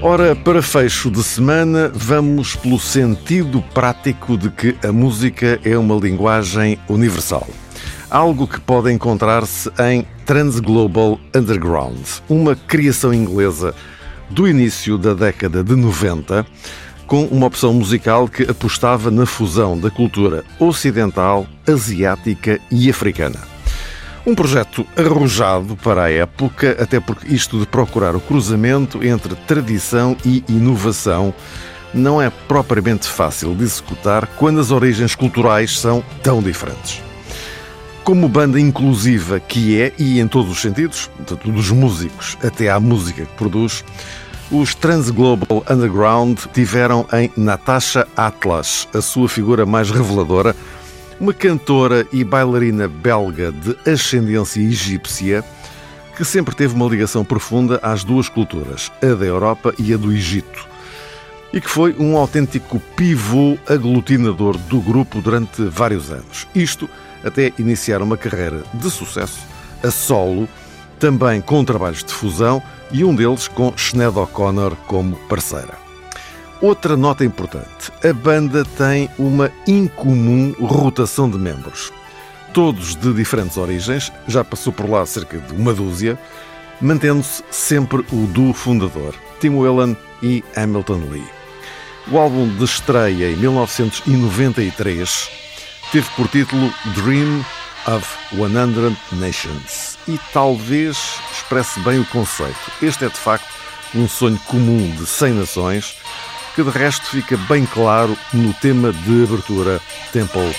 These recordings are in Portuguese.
Ora, para fecho de semana, vamos pelo sentido prático de que a música é uma linguagem universal. Algo que pode encontrar-se em Transglobal Underground, uma criação inglesa do início da década de 90, com uma opção musical que apostava na fusão da cultura ocidental, asiática e africana. Um projeto arrojado para a época, até porque isto de procurar o cruzamento entre tradição e inovação não é propriamente fácil de executar quando as origens culturais são tão diferentes. Como banda inclusiva que é, e em todos os sentidos, tanto dos músicos até à música que produz, os Transglobal Underground tiveram em Natasha Atlas a sua figura mais reveladora uma cantora e bailarina belga de ascendência egípcia que sempre teve uma ligação profunda às duas culturas, a da Europa e a do Egito, e que foi um autêntico pivô aglutinador do grupo durante vários anos. Isto até iniciar uma carreira de sucesso a solo, também com trabalhos de fusão e um deles com Sinead O'Connor como parceira. Outra nota importante: a banda tem uma incomum rotação de membros. Todos de diferentes origens, já passou por lá cerca de uma dúzia, mantendo-se sempre o duo fundador, Tim Whelan e Hamilton Lee. O álbum de estreia em 1993 teve por título Dream of 100 Nations e talvez expresse bem o conceito. Este é de facto um sonho comum de 100 nações que de resto fica bem claro no tema de abertura Temple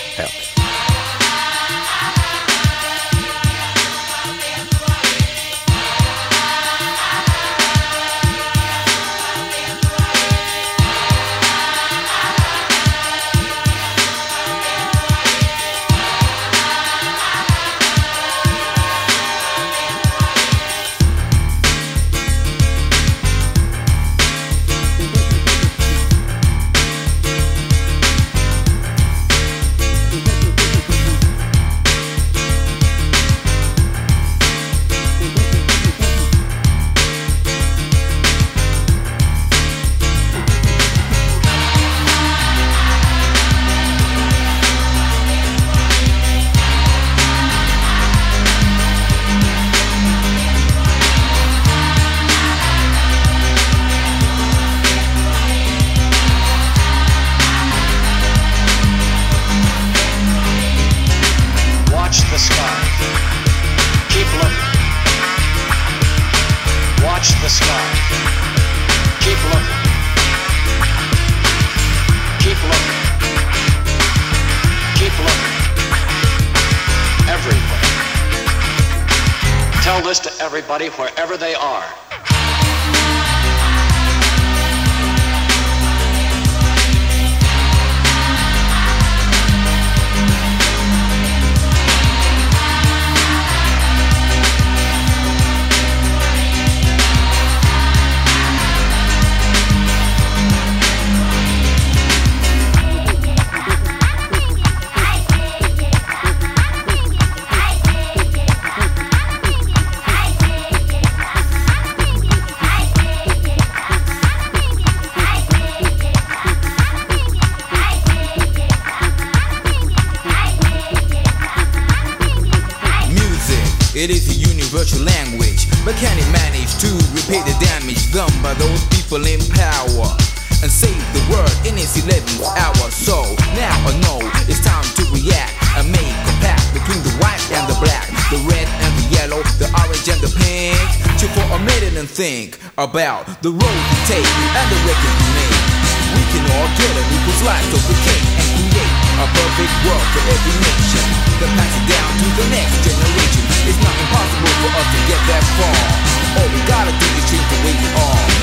to everybody wherever they are. It is a universal language, but can it manage to repair the damage done by those people in power? And save the world in its 11th hour. So now I know it's time to react and make a pact between the white and the black, the red and the yellow, the orange and the pink. For a minute and think about the road take and the record make. We can all get a perfect world for every nation. Then pass it down to the next generation. It's not impossible for us to get that far. All we gotta do is change the way we are.